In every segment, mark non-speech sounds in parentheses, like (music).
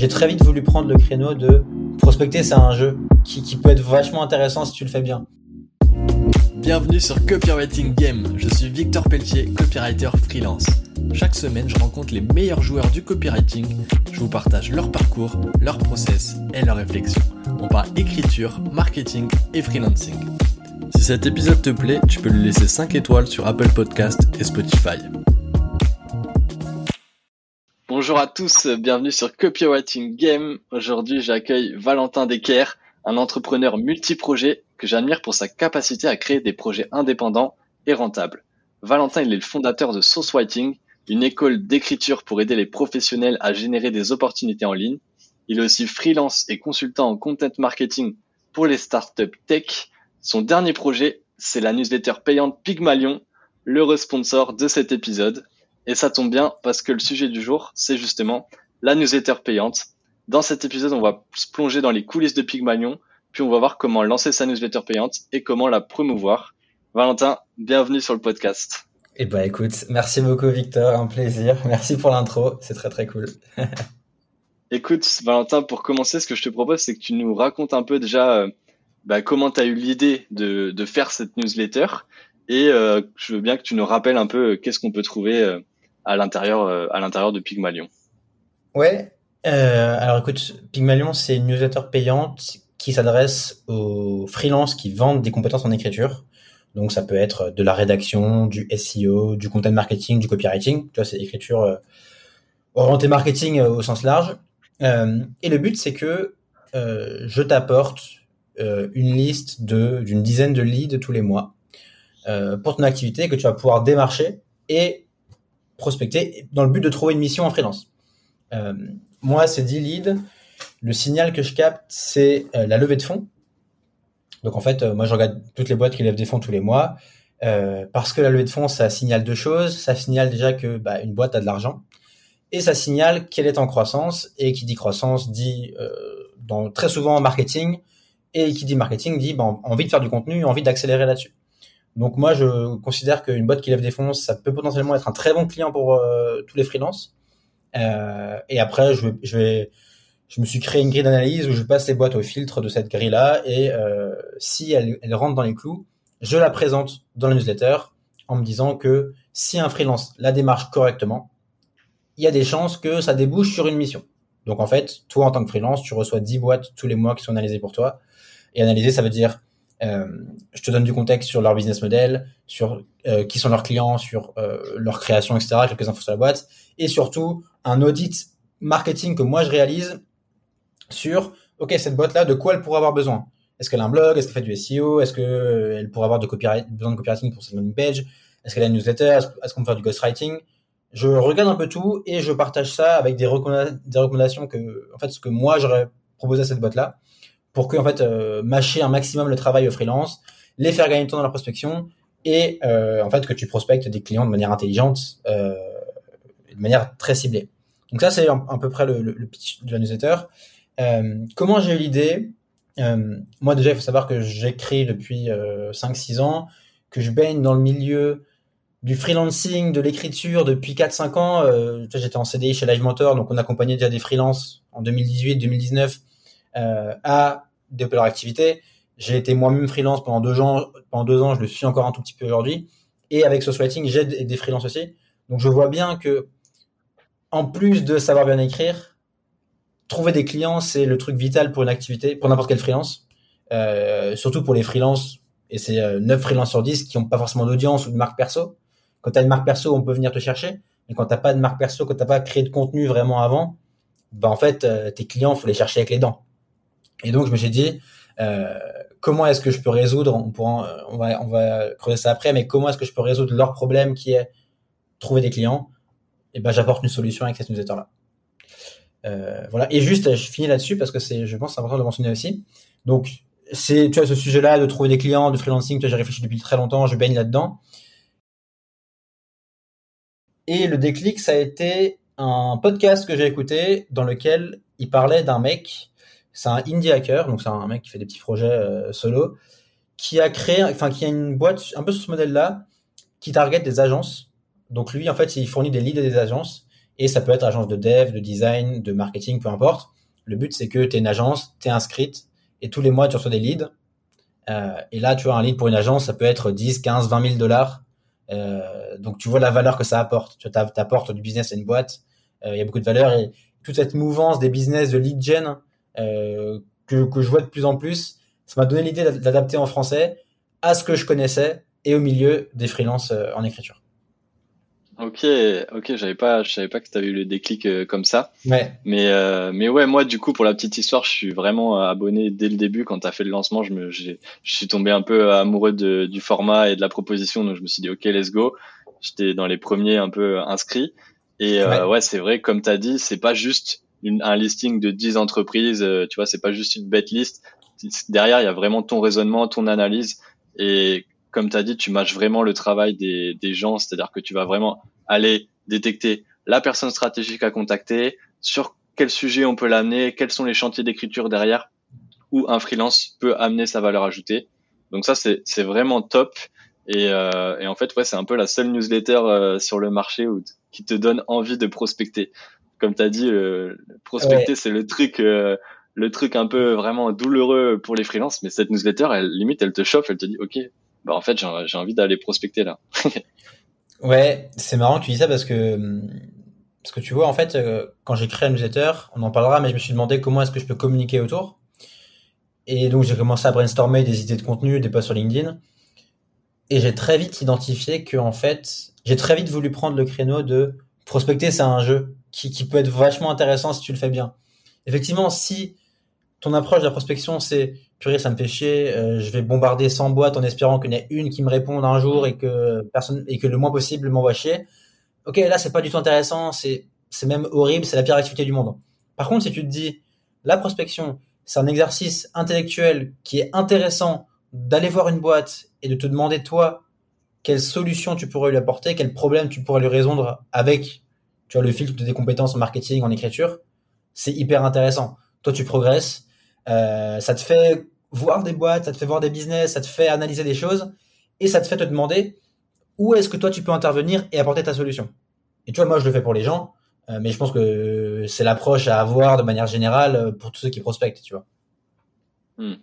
j'ai très vite voulu prendre le créneau de prospecter, c'est un jeu qui, peut être vachement intéressant si tu le fais bien. Bienvenue sur Copywriting Game, je suis Victor Pelletier, copywriter freelance. Chaque semaine, je rencontre les meilleurs joueurs du copywriting, je vous partage leur parcours, leur process et leurs réflexions. On parle écriture, marketing et freelancing. Si cet épisode te plaît, tu peux lui laisser 5 étoiles sur Apple Podcast et Spotify. Bonjour à tous, bienvenue sur Copywriting Game. Aujourd'hui, j'accueille Valentin Decker, un entrepreneur multiprojet que j'admire pour sa capacité à créer des projets indépendants et rentables. Valentin, il est le fondateur de Sourcewriting, une école d'écriture pour aider les professionnels à générer des opportunités en ligne. Il est aussi freelance et consultant en content marketing pour les startups tech. Son dernier projet, c'est la newsletter payante Pygmalion, l'heureux sponsor de cet épisode. Et ça tombe bien parce que le sujet du jour, c'est justement la newsletter payante. Dans cet épisode, on va se plonger dans les coulisses de Pygmalion, puis on va voir comment lancer sa newsletter payante et comment la promouvoir. Valentin, bienvenue sur le podcast. Eh ben écoute, merci beaucoup Victor, un plaisir. Merci pour l'intro, c'est très très cool. (laughs) écoute, Valentin, pour commencer, ce que je te propose, c'est que tu nous racontes un peu déjà euh, bah, comment tu as eu l'idée de, de, faire cette newsletter et euh, je veux bien que tu nous rappelles un peu euh, qu'est-ce qu'on peut trouver à l'intérieur euh, à l'intérieur de Pygmalion. Ouais. Euh, alors écoute, Pygmalion, c'est une newsletter payante qui s'adresse aux freelances qui vendent des compétences en écriture. Donc ça peut être de la rédaction, du SEO, du content marketing, du copywriting. Tu vois, c'est écriture euh, orientée marketing au sens large. et le but, c'est que je t'apporte une liste de d'une dizaine de leads tous les mois pour ton activité que tu vas pouvoir démarcher et prospecter dans le but de trouver une mission en freelance. Euh, moi, c'est 10 leads. Le signal que je capte, c'est euh, la levée de fonds. Donc en fait, euh, moi, je regarde toutes les boîtes qui lèvent des fonds tous les mois. parce que la levée de fonds, ça signale deux choses. Ça signale déjà que bah, une boîte a de l'argent. Et ça signale qu'elle est en croissance. Et qui dit croissance dit très souvent en marketing. Et qui dit marketing dit bah, envie de faire du contenu, envie d'accélérer là-dessus. Donc moi, je considère qu'une boîte qui lève des fonds, ça peut potentiellement être un très bon client pour euh, tous les freelances. Euh, et après, je me suis créé une grille d'analyse où je passe les boîtes au filtre de cette grille-là et euh, si elle, elle rentre dans les clous, je la présente dans la newsletter en me disant que si un freelance la démarche correctement, il y a des chances que ça débouche sur une mission. Donc en fait, toi en tant que freelance, tu reçois 10 boîtes tous les mois qui sont analysées pour toi. Et analyser, ça veut dire je te donne du contexte sur leur business model, sur euh, qui sont leurs clients, sur euh, leur création, etc., quelques infos sur la boîte, et surtout un audit marketing que moi je réalise sur, ok, cette boîte-là, de quoi elle pourrait avoir besoin? Est-ce qu'elle a un blog? Est-ce qu'elle fait du SEO Est-ce qu'elle pourrait avoir de besoin de copywriting pour sa landing page Est-ce qu'elle a une newsletter? Est-ce qu'on peut faire du ghostwriting? Je regarde un peu tout et je partage ça avec des recommandations que, en fait, ce que moi j'aurais proposé à cette boîte-là pour que en fait euh, mâcher un maximum le travail au freelance, les faire gagner du temps dans la prospection et euh, en fait que tu prospectes des clients de manière intelligente, euh, de manière très ciblée. Donc ça c'est à, peu près le, le, pitch de la newsletter. Euh, comment j'ai eu l'idée? Euh, Moi déjà il faut savoir que j'écris depuis 5-6 ans, que je baigne dans le milieu du freelancing, de l'écriture depuis 4-5 ans. J'étais en CDI chez Live Mentor, donc on accompagnait déjà des freelances en 2018-2019 euh, à développer leur activité. J'ai été moi-même freelance pendant deux ans, pendant deux ans, je le suis encore un tout petit peu aujourd'hui. Et avec Socialiting, j'aide des freelances aussi. Donc je vois bien que, en plus de savoir bien écrire, trouver des clients, c'est le truc vital pour une activité, pour n'importe quel freelance. Euh, surtout pour les freelances, et c'est euh, 9 freelances sur 10 qui n'ont pas forcément d'audience ou de marque perso. Quand tu as une marque perso, on peut venir te chercher. Mais quand tu pas de marque perso, quand tu pas créé de contenu vraiment avant, bah en fait, euh, tes clients, faut les chercher avec les dents. Et donc, je me suis dit, euh, comment est-ce que je peux résoudre, on, pourra, on, va, on va creuser ça après, mais comment est-ce que je peux résoudre leur problème qui est trouver des clients? Et ben, j'apporte une solution avec cette newsletter-là. Euh, voilà. Et juste, je finis là-dessus parce que c'est, je pense, important de le mentionner aussi. Donc, c'est, tu vois, ce sujet-là de trouver des clients, de freelancing, tu j'ai réfléchi depuis très longtemps, je baigne là-dedans. Et le déclic, ça a été un podcast que j'ai écouté dans lequel il parlait d'un mec c'est un indie hacker, donc c'est un mec qui fait des petits projets euh, solo, qui a créé, enfin qui a une boîte un peu sur ce modèle-là, qui target des agences. Donc lui, en fait, il fournit des leads à des agences Et ça peut être agence de dev, de design, de marketing, peu importe. Le but, c'est que tu es une agence, tu es inscrite, et tous les mois, tu reçois des leads. Euh, et là, tu vois, un lead pour une agence, ça peut être 10, 15, 20 000 dollars. Euh, donc, tu vois la valeur que ça apporte. Tu apportes du business à une boîte. Euh, il y a beaucoup de valeur. Et toute cette mouvance des business de lead gen euh, que, que je vois de plus en plus, ça m'a donné l'idée d'adapter en français à ce que je connaissais et au milieu des freelances euh, en écriture. Ok, ok, j'avais pas, je savais pas que tu avais eu le déclic euh, comme ça. Ouais. Mais, euh, mais ouais, moi, du coup, pour la petite histoire, je suis vraiment abonné dès le début. Quand tu as fait le lancement, je me, je suis tombé un peu amoureux de, du format et de la proposition. Donc, je me suis dit, ok, let's go. J'étais dans les premiers un peu inscrits. Et ouais, ouais c'est vrai, comme tu as dit, c'est pas juste une, un listing de 10 entreprises. tu vois, c'est pas juste une bet list. Derrière, il y a vraiment ton raisonnement, ton analyse. Et comme tu as dit, tu matches vraiment le travail des, des gens, c'est-à-dire que tu vas vraiment aller détecter la personne stratégique à contacter, sur quel sujet on peut l'amener, quels sont les chantiers d'écriture derrière, où un freelance peut amener sa valeur ajoutée. Donc ça, c'est vraiment top. Et, euh, et, en fait, ouais, c'est un peu la seule newsletter euh, sur le marché où, qui te donne envie de prospecter. Comme tu as dit, euh, prospecter, c'est le truc euh, le truc un peu vraiment douloureux pour les freelances, mais cette newsletter, elle, limite, elle te chauffe, elle te dit, OK, bah en fait j'ai envie d'aller prospecter là. (laughs) ouais, c'est marrant que tu dis ça parce que parce que tu vois en fait euh, quand j'ai créé un newsletter, on en parlera, mais je me suis demandé comment est-ce que je peux communiquer autour. Et donc j'ai commencé à brainstormer des idées de contenu, des posts sur LinkedIn, et j'ai très vite identifié que en fait j'ai très vite voulu prendre le créneau de prospecter, c'est un jeu qui, qui peut être vachement intéressant si tu le fais bien. Effectivement, si ton approche de la prospection, c'est purée, ça me fait chier, euh, je vais bombarder 100 boîtes en espérant qu'il y en ait une qui me réponde un jour et que personne et que le moins possible m'envoie chier. Ok, là c'est pas du tout intéressant, c'est c'est même horrible, c'est la pire activité du monde. Par contre, si tu te dis la prospection, c'est un exercice intellectuel qui est intéressant d'aller voir une boîte et de te demander toi quelle solution tu pourrais lui apporter, quel problème tu pourrais lui résoudre avec tu vois le filtre de tes compétences en marketing, en écriture, c'est hyper intéressant. Toi, tu progresses, euh, ça te fait voir des boîtes, ça te fait voir des business, ça te fait analyser des choses et ça te fait te demander où est-ce que toi tu peux intervenir et apporter ta solution. Et tu vois, moi je le fais pour les gens, euh, mais je pense que c'est l'approche à avoir de manière générale pour tous ceux qui prospectent, tu vois. Hmm.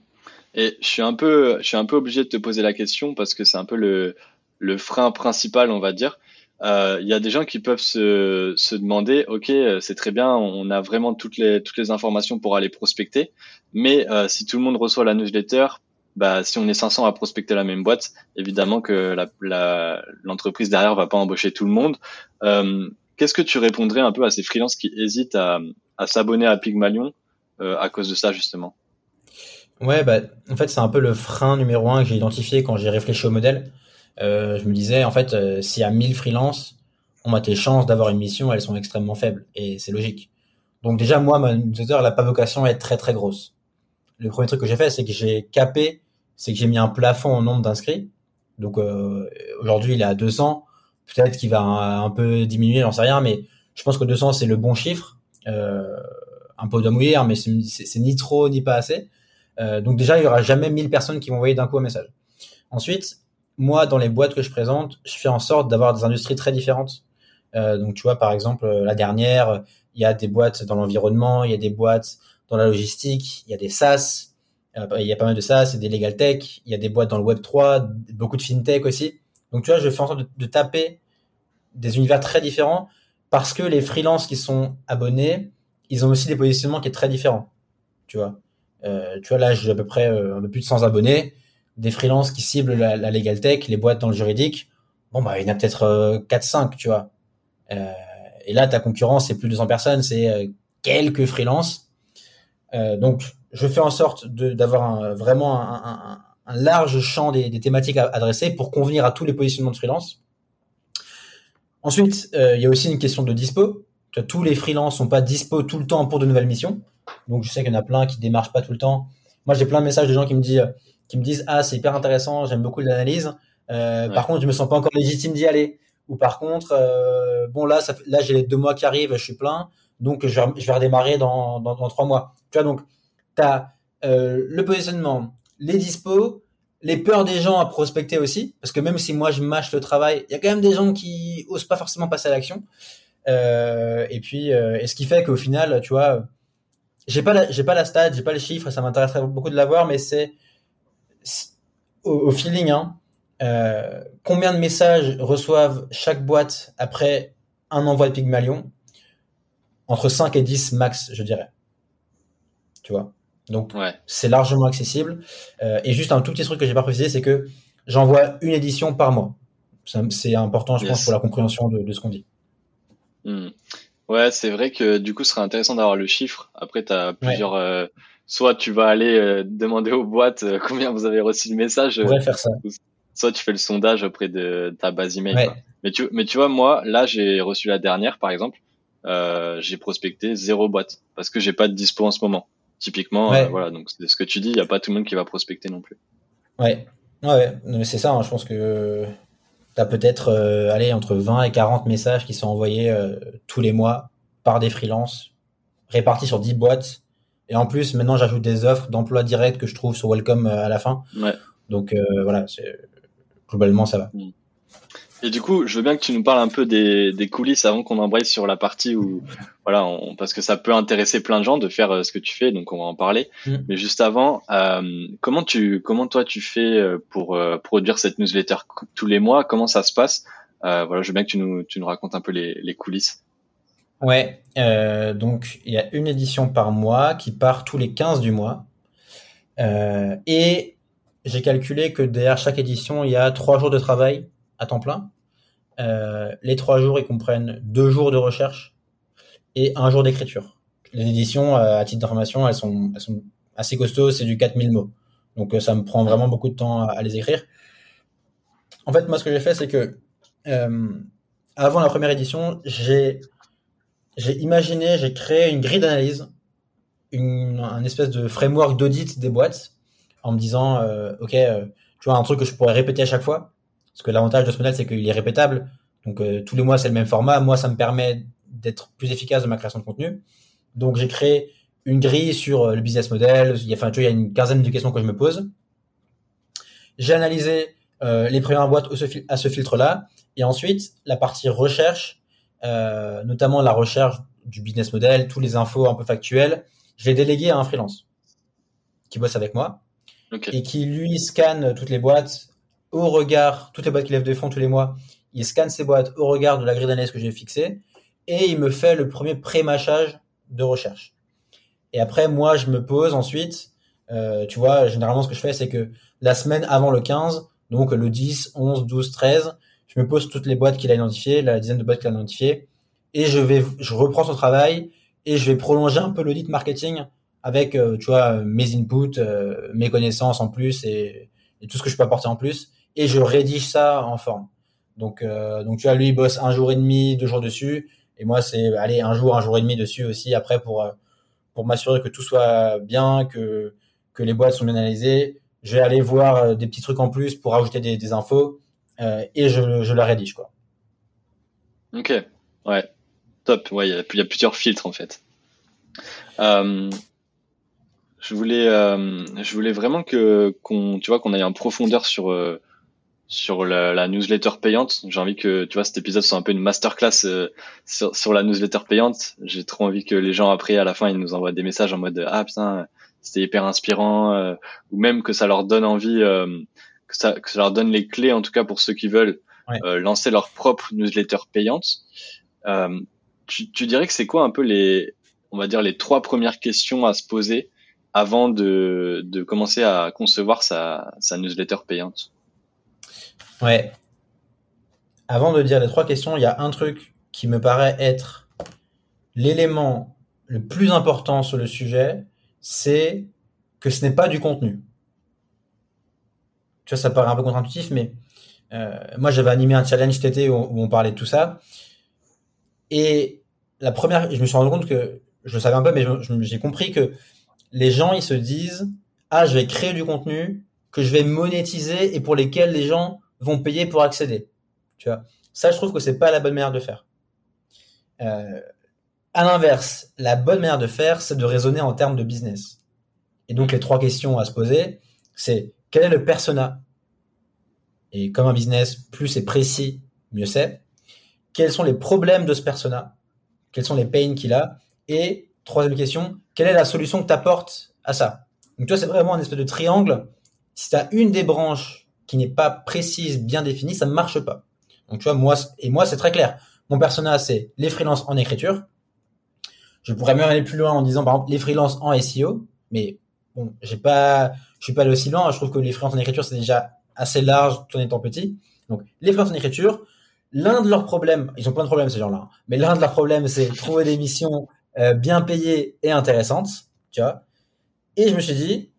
Et je suis un peu, je suis un peu obligé de te poser la question parce que c'est un peu le, le frein principal, on va dire. Euh, il y a des gens qui peuvent se, se demander, ok, euh, c'est très bien, on a vraiment toutes les toutes les informations pour aller prospecter, mais euh, si tout le monde reçoit la newsletter, bah si on est 500 à prospecter la même boîte, évidemment que l'entreprise la, derrière va pas embaucher tout le monde. Euh, Qu'est-ce que tu répondrais un peu à ces freelances qui hésitent à, à s'abonner à Pygmalion à cause de ça justement? Ouais, bah en fait c'est un peu le frein numéro un que j'ai identifié quand j'ai réfléchi au modèle. Euh, je me disais, en fait, euh, s'il y a 1000 freelances, on a tes chances d'avoir une mission, elles sont extrêmement faibles. Et c'est logique. Donc déjà, moi, ma newsletter, elle n'a pas vocation à être très très grosse. Le premier truc que j'ai fait, c'est que j'ai capé, c'est que j'ai mis un plafond au nombre d'inscrits. Donc euh, aujourd'hui, il est à 200. Peut-être qu'il va un, peu diminuer, j'en sais rien, mais je pense que 200, c'est le bon chiffre. Euh, un peu de mouiller, mais c'est ni trop ni pas assez. Euh, donc déjà, il y aura jamais 1000 personnes qui vont envoyer d'un coup un message. Ensuite, moi, dans les boîtes que je présente, je fais en sorte d'avoir des industries très différentes. Euh, donc, tu vois, par exemple, euh, la dernière, il y a des boîtes dans l'environnement, il y a des boîtes dans la logistique, il y a des SaaS, euh, il y a pas mal de SaaS, et des legal tech, il y a des boîtes dans le Web 3, beaucoup de fintech aussi. Donc, tu vois, je fais en sorte de, taper des univers très différents parce que les freelances qui sont abonnés, ils ont aussi des positionnements qui sont très différents. Tu vois, tu vois là, j'ai à peu près un peu plus de 100 abonnés des freelances qui ciblent la, la, legal tech, les boîtes dans le juridique, bon bah il y en a peut-être euh, 4-5, tu vois. Euh, et là, ta concurrence, c'est plus de 200 personnes, c'est euh, quelques freelances. Euh, donc, je fais en sorte d'avoir vraiment un, un, un, large champ des, des, thématiques à adresser pour convenir à tous les positionnements de freelance. Ensuite, il y a aussi une question de dispo. Tous les freelances sont pas dispo tout le temps pour de nouvelles missions. Donc, je sais qu'il y en a plein qui démarchent pas tout le temps. Moi, j'ai plein de messages de gens qui me disent qui me disent ah c'est hyper intéressant, j'aime beaucoup l'analyse. Euh, ouais. Par contre, je me sens pas encore légitime d'y aller. Ou par contre, euh, bon là, ça, là j'ai les deux mois qui arrivent, je suis plein, donc je vais, je vais redémarrer dans, dans, dans trois mois. Tu vois donc, tu as euh, le positionnement, les dispos, les peurs des gens à prospecter aussi, parce que même si moi je mâche le travail, il y a quand même des gens qui osent pas forcément passer à l'action. et puis, et ce qui fait qu'au final, tu vois, j'ai pas j'ai pas la stat, j'ai pas les chiffres, ça m'intéresserait beaucoup de l'avoir, mais c'est au, feeling, hein, euh, combien de messages reçoivent chaque boîte après un envoi de Pygmalion? Entre 5 et 10 max, je dirais. Tu vois? Donc, c'est largement accessible. Euh, et juste un tout petit truc que j'ai pas précisé, c'est que j'envoie une édition par mois. C'est important, je pense, pour la compréhension de, ce qu'on dit. Hmm. Ouais, c'est vrai que du coup, ce serait intéressant d'avoir le chiffre. Après, tu as plusieurs. Euh, soit tu vas aller euh, demander aux boîtes euh, combien vous avez reçu de messages. Ouais, faire ça. Soit tu fais le sondage auprès de ta base email. Mais tu, mais tu vois, moi, là, j'ai reçu la dernière, par exemple. j'ai prospecté zéro boîte parce que j'ai pas de dispo en ce moment. Typiquement, voilà. Donc, c'est ce que tu dis. Il y a pas tout le monde qui va prospecter non plus. Ouais. Ouais, c'est ça. Hein, je pense que tu as peut-être euh, allez, entre 20 et 40 messages qui sont envoyés euh, tous les mois par des freelances, répartis sur 10 boîtes. Et en plus, maintenant, j'ajoute des offres d'emploi direct que je trouve sur Welcome euh, à la fin. Ouais. Donc voilà, globalement, ça va. Mm. Et du coup, je veux bien que tu nous parles un peu des, des coulisses avant qu'on embraye sur la partie où, voilà, on, parce que ça peut intéresser plein de gens de faire euh, ce que tu fais, donc on va en parler. Mm. Mais juste avant, euh, comment tu, comment toi tu fais euh, pour euh, produire cette newsletter tous les mois? Comment ça se passe? Euh, Voilà, je veux bien que tu nous, tu nous racontes un peu les, les coulisses. Ouais, donc il y a une édition par mois qui part tous les 15 du mois. et j'ai calculé que derrière chaque édition, il y a trois jours de travail à temps plein. Euh, les trois jours, ils comprennent deux jours de recherche et un jour d'écriture. Les éditions, euh, à titre d'information, elles sont, elles sont assez costauds, c'est du 4000 mots. Donc euh, ça me prend vraiment beaucoup de temps à, les écrire. En fait, moi, ce que j'ai fait, c'est que avant la première édition, j'ai imaginé, j'ai créé une grille d'analyse, une, un espèce de framework d'audit des boîtes, en me disant, ok, tu vois, un truc que je pourrais répéter à chaque fois. Parce que l'avantage de ce modèle, c'est qu'il est répétable. Donc euh, tous les mois, c'est le même format. Moi, ça me permet d'être plus efficace dans ma création de contenu. Donc j'ai créé une grille sur euh, le business model. Il y a, enfin, tu vois, il y a une quinzaine de questions que je me pose. J'ai analysé euh, les premières boîtes à ce filtre-là. Et ensuite, la partie recherche, euh, notamment la recherche du business model, tous les infos un peu factuelles, je l'ai délégué à un freelance qui bosse avec moi et qui lui scanne toutes les boîtes au regard, toutes les boîtes qui lèvent des fonds tous les mois, il scanne ces boîtes au regard de la grille d'analyse que j'ai fixée et il me fait le premier pré-mâchage de recherche. Et après, moi, je me pose ensuite, euh, tu vois, généralement, ce que je fais, c'est que la semaine avant le 15, donc le 10, 11, 12, 13, je me pose toutes les boîtes qu'il a identifiées, la dizaine de boîtes qu'il a identifiées, et je vais, je reprends son travail et je vais prolonger un peu l'audit marketing avec, euh, tu vois, mes inputs, euh, mes connaissances en plus et, tout ce que je peux apporter en plus et je rédige ça en forme. Donc, euh, donc tu vois, lui, il bosse un jour et demi, deux jours dessus, et moi, c'est aller un jour, un jour et demi dessus aussi après pour euh, pour m'assurer que tout soit bien, que que les boîtes sont bien analysées. Je vais aller voir euh, des petits trucs en plus pour ajouter des, infos et je, je la rédige quoi. Ok, ouais, top. Ouais, il y a, y a plusieurs filtres en fait. Je voulais, je voulais vraiment que qu'on, tu vois, qu'on aille en profondeur sur sur la, la, newsletter payante. J'ai envie que tu vois cet épisode soit un peu une masterclass euh, sur, sur, la newsletter payante. J'ai trop envie que les gens après à la fin ils nous envoient des messages en mode ah putain c'était hyper inspirant euh, ou même que ça leur donne envie euh, que ça que ça leur donne les clés en tout cas pour ceux qui veulent lancer leur propre newsletter payante. Tu, tu, dirais que c'est quoi un peu les on va dire les trois premières questions à se poser avant de, de commencer à concevoir sa, sa newsletter payante? Ouais. Avant de dire les trois questions, il y a un truc qui me paraît être l'élément le plus important sur le sujet, c'est que ce n'est pas du contenu. Tu vois, ça paraît un peu contre-intuitif, mais euh, moi j'avais animé un challenge cet été où, on parlait de tout ça. Et la première, je me suis rendu compte que je le savais un peu, mais j'ai compris que les gens ils se disent ah je vais créer du contenu que je vais monétiser et pour lesquels les gens vont payer pour accéder. Tu vois, ça, je trouve que c'est pas la bonne manière de faire. Euh, à l'inverse, la bonne manière de faire, c'est de raisonner en termes de business. Et donc, les trois questions à se poser, c'est quel est le persona? Et comme un business, plus c'est précis, mieux c'est. Quels sont les problèmes de ce persona? Quels sont les pains qu'il a, et troisième question, quelle est la solution que tu apportes à ça? Donc, toi, c'est vraiment un espèce de triangle. Si tu as une des branches qui n'est pas précise, bien définie, ça ne marche pas. Donc, tu vois, moi, et moi, c'est très clair. Mon personnage, c'est les freelances en écriture. Je pourrais même aller plus loin en disant, par exemple, les freelances en SEO. Mais bon, j'ai pas, je suis pas allé aussi loin. Je trouve que les freelances en écriture, c'est déjà assez large tout en étant petit. Donc, les freelances en écriture, l'un de leurs problèmes, ils ont plein de problèmes ces gens-là, hein, mais l'un de leurs problèmes, c'est trouver des missions euh, bien payées et intéressantes, tu vois. Et je me suis dit,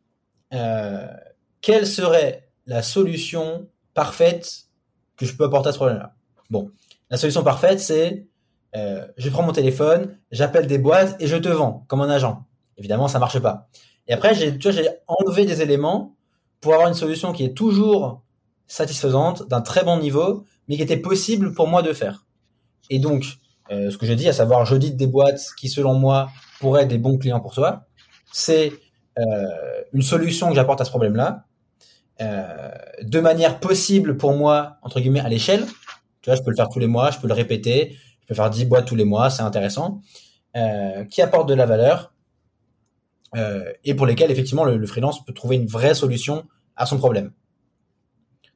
euh, quelle serait la solution parfaite que je peux apporter à ce problème-là? Bon, la solution parfaite, c'est euh, je prends mon téléphone, j'appelle des boîtes et je te vends comme un agent. Évidemment, ça marche pas. Et après, j'ai, j'ai enlevé des éléments pour avoir une solution qui est toujours satisfaisante, d'un très bon niveau, mais qui était possible pour moi de faire. Et donc, euh, ce que je dis, à savoir, j'audite des boîtes qui, selon moi, pourraient être des bons clients pour toi, c'est euh, une solution que j'apporte à ce problème-là, de manière possible pour moi, entre guillemets, à l'échelle. Tu vois, je peux le faire tous les mois, je peux le répéter, je peux faire 10 boîtes tous les mois, c'est intéressant, euh, qui apporte de la valeur euh, et pour lesquels, effectivement, le, le freelance peut trouver une vraie solution à son problème.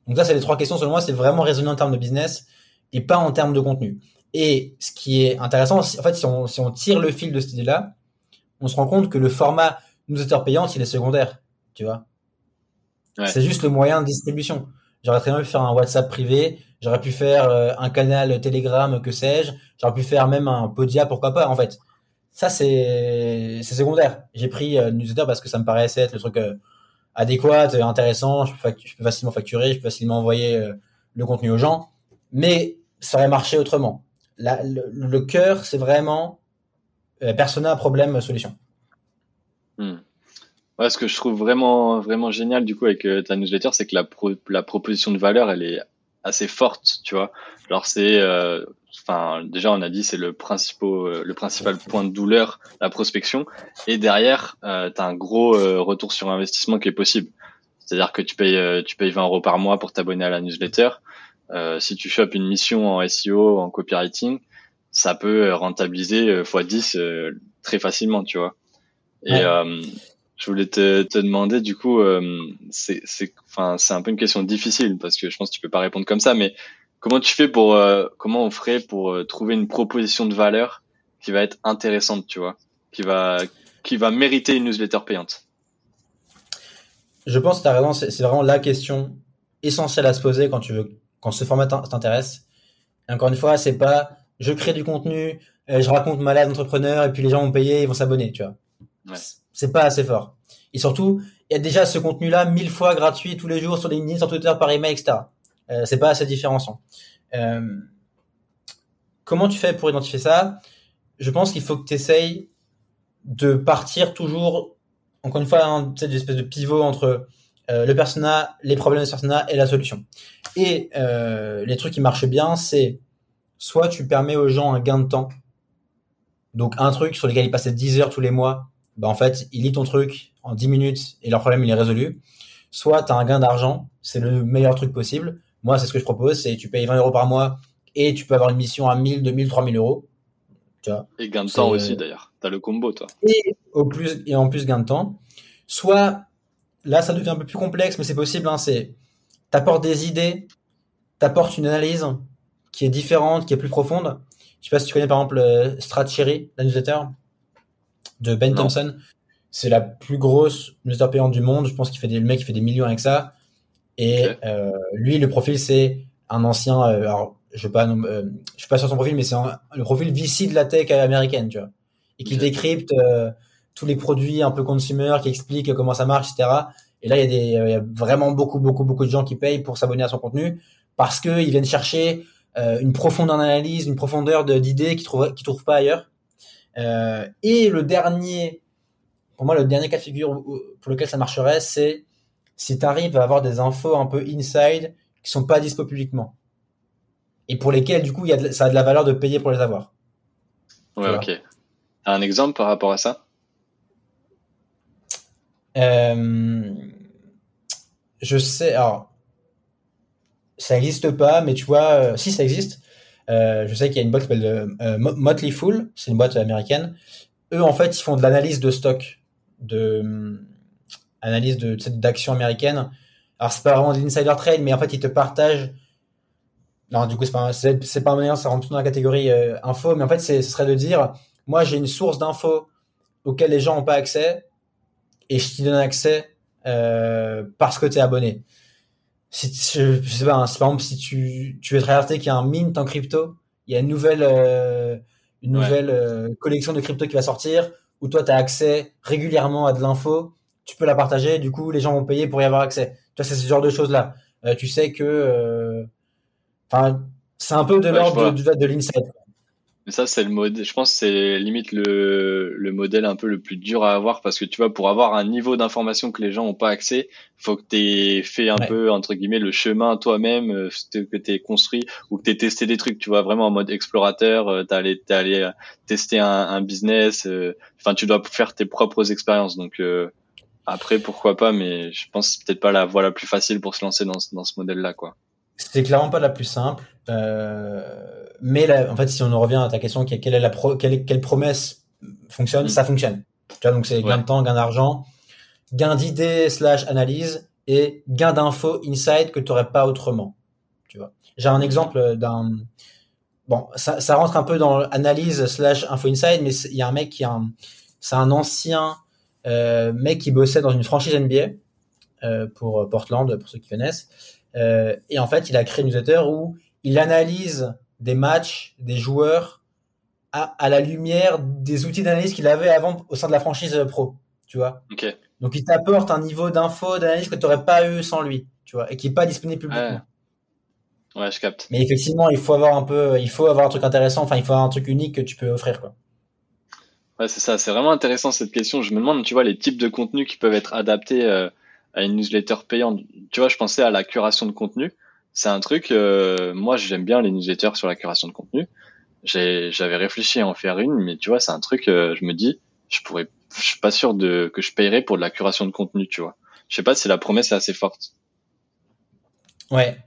Donc ça, c'est les trois questions, selon moi, c'est vraiment raisonner en termes de business et pas en termes de contenu. Et ce qui est intéressant, en fait, si on, si on tire le fil de cette idée-là, on se rend compte que le format newsletter payante, il est secondaire, tu vois. Ouais. C'est juste le moyen de distribution. J'aurais très bien pu faire un WhatsApp privé, j'aurais pu faire euh, un canal Telegram, que sais-je, j'aurais pu faire même un Podia, pourquoi pas, en fait. Ça, c'est secondaire. J'ai pris euh, newsletter parce que ça me paraissait être le truc euh, adéquat, euh, intéressant, je peux, fac- je peux facilement facturer, je peux facilement envoyer euh, le contenu aux gens, mais ça aurait marché autrement. La- le, le cœur, c'est vraiment persona, problème, solution. Hmm. Ouais, ce que je trouve vraiment, vraiment génial du coup avec euh, ta newsletter, c'est que la, pro- la proposition de valeur, elle est assez forte, tu vois. Alors c'est, euh, enfin, déjà on a dit c'est le principal, euh, le principal point de douleur, la prospection, et derrière, euh, tu as un gros euh, retour sur investissement qui est possible. C'est-à-dire que tu payes, euh, tu payes 20 euros par mois pour t'abonner à la newsletter. Euh, si tu chopes une mission en SEO, en copywriting, ça peut rentabiliser euh, x10 euh, très facilement, tu vois. Et Ouais. euh, je voulais te, te demander, du coup, euh, c'est, enfin, un peu une question difficile parce que je pense que tu peux pas répondre comme ça, mais comment tu fais pour, euh, comment on ferait pour euh, trouver une proposition de valeur qui va être intéressante, tu vois, qui va, qui va mériter une newsletter payante? Je pense que tu as raison, c'est vraiment la question essentielle à se poser quand tu veux, quand ce format t'in- t'intéresse. Encore une fois, c'est pas je crée du contenu, je raconte ma life d'entrepreneur et puis les gens vont payer, ils vont s'abonner, tu vois. C'est pas assez fort. Et surtout, il y a déjà ce contenu-là mille fois gratuit tous les jours sur LinkedIn, sur Twitter, par email, etc. Euh, c'est pas assez différenciant. Euh, comment tu fais pour identifier ça? Je pense qu'il faut que tu essayes de partir toujours, encore une fois, hein, d'une espèce de pivot entre euh, le persona, les problèmes de persona et la solution. Et euh, les trucs qui marchent bien, c'est soit tu permets aux gens un gain de temps, donc un truc sur lequel ils passaient 10 heures tous les mois, bah en fait, ils lisent ton truc en 10 minutes et leur problème il est résolu. Soit tu as un gain d'argent, c'est le meilleur truc possible. Moi, c'est ce que je propose, c'est tu payes 20 euros par mois et tu peux avoir une mission à 1000, 2000, 3000 euros. Tu vois. Et gain de temps aussi, d'ailleurs. T'as le combo, toi. Et, au plus, et en plus gain de temps. Soit, là ça devient un peu plus complexe, mais c'est possible, hein, c'est t'apportes des idées, t'apportes une analyse qui est différente, qui est plus profonde. Je sais pas si tu connais par exemple euh, Strat Cherry, la newsletter de Ben Non. Thompson. C'est la plus grosse newsletter payante du monde. Je pense qu'il fait des, le mec il fait des millions avec ça. Et euh, lui, le profil, c'est un ancien. euh, alors, je nom- euh, suis pas sur son profil, mais c'est un- le profil VC de la tech américaine, tu vois, et qui décrypte euh, tous les produits un peu consumer, qui explique comment ça marche, etc. Et là, il y a des, euh, il y a vraiment beaucoup, beaucoup, beaucoup de gens qui payent pour s'abonner à son contenu parce que ils viennent chercher euh, une profondeur d'analyse, une profondeur de- d'idées qu'ils trouvent, qu'ils trouvent pas ailleurs. Euh, et le dernier, pour moi, le dernier cas de figure pour lequel ça marcherait, c'est si tu arrives à avoir des infos un peu inside qui sont pas dispo publiquement et pour lesquels du coup y a de- ça a de la valeur de payer pour les avoir. Ouais, ok. Un exemple par rapport à ça? Euh, je sais, alors ça existe pas, mais tu vois, euh, si ça existe, Euh, je sais qu'il y a une boîte qui s'appelle euh, Motley Fool, c'est une boîte américaine. Eux, en fait, ils font de l'analyse de stock, de analyse de d'actions américaines. Alors c'est pas vraiment de l'insider trade, mais en fait ils te partagent. Non, du coup c'est pas pas un moyen, ça rentre dans la catégorie info, mais en fait ce serait de dire, moi j'ai une source d'infos auquel les gens n'ont pas accès et je t'y donne accès euh, parce que tu es abonné. Si, je, sais pas, hein, par exemple, si tu, tu veux te regarder qu'il y a un mint en crypto, il y a une nouvelle, euh, une nouvelle euh, collection de crypto qui va sortir, où toi, tu as accès régulièrement à de l'info, tu peux la partager, du coup, les gens vont payer pour y avoir accès. Tu vois, c'est ce genre de choses-là. Euh, tu sais que... Enfin, c'est un peu de l'ordre de, de, de l'insight. Mais ça, c'est le mode. Je pense que c'est limite le, le modèle un peu le plus dur à avoir parce que tu vois, pour avoir un niveau d'information que les gens n'ont pas accès, faut que tu aies fait un peu, entre guillemets, le chemin toi-même, euh, que tu aies construit ou que tu aies testé des trucs, tu vois, vraiment en mode explorateur, euh, allé, t'es allé euh, tester un, un business, enfin, tu dois faire tes propres expériences. Donc, après, pourquoi pas, mais je pense que c'est peut-être pas la voie la plus facile pour se lancer dans, dans ce modèle-là, quoi. C'est clairement pas la plus simple. Euh, mais en fait, si on en revient à ta question, quelle est la pro, quelle, quelle promesse fonctionne, mm. ça fonctionne. Tu vois, donc c'est gain de temps, gain d'argent, gain d'idées slash analyse et gain d'infos inside que tu n'aurais pas autrement. Tu vois. J'ai un exemple d'un bon, ça, ça, rentre un peu dans l'analyse slash info inside, mais il y a un mec qui a un, c'est un ancien euh, mec qui bossait dans une franchise NBA euh, pour Portland, pour ceux qui connaissent. Euh, et en fait, il a créé une newsletter où il analyse des matchs, des joueurs à, à la lumière des outils d'analyse qu'il avait avant au sein de la franchise pro, tu vois. Donc il t'apporte un niveau d'info, d'analyse que tu n'aurais pas eu sans lui, tu vois, et qui est pas disponible publiquement. Ouais. je capte. Mais effectivement, il faut avoir un peu, il faut avoir un truc intéressant, enfin, il faut avoir un truc unique que tu peux offrir, quoi. Ouais, c'est ça. C'est vraiment intéressant cette question. Je me demande, tu vois, les types de contenus qui peuvent être adaptés euh, à une newsletter payante. Tu vois, je pensais à la curation de contenu c'est un truc. Euh, moi, j'aime bien les newsletters sur la curation de contenu. J'avais réfléchi à en faire une, mais tu vois, c'est un truc. Euh, je me dis, je pourrais, je suis pas sûr de que je payerais pour de la curation de contenu, tu vois. Je sais pas si la promesse est assez forte. Ouais.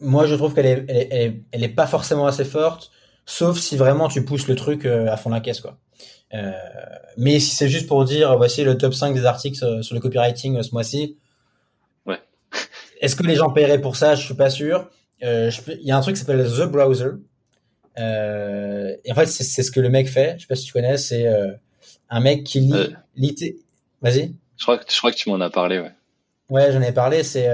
Moi, je trouve qu'elle est, elle est, elle est, pas forcément assez forte, sauf si vraiment tu pousses le truc euh, à fond la caisse, quoi. Euh, mais si c'est juste pour dire, voici le top 5 des articles sur le copywriting ce mois-ci, (laughs) est-ce que les gens paieraient pour ça? Je suis pas sûr. Euh, il y a un truc qui s'appelle The Browser. Euh, et en fait, c'est ce que le mec fait. Je sais pas si tu connais. C'est euh, un mec qui lit. Vas-y. Je crois, que, je crois que tu m'en as parlé, ouais. Ouais, j'en ai parlé. C'est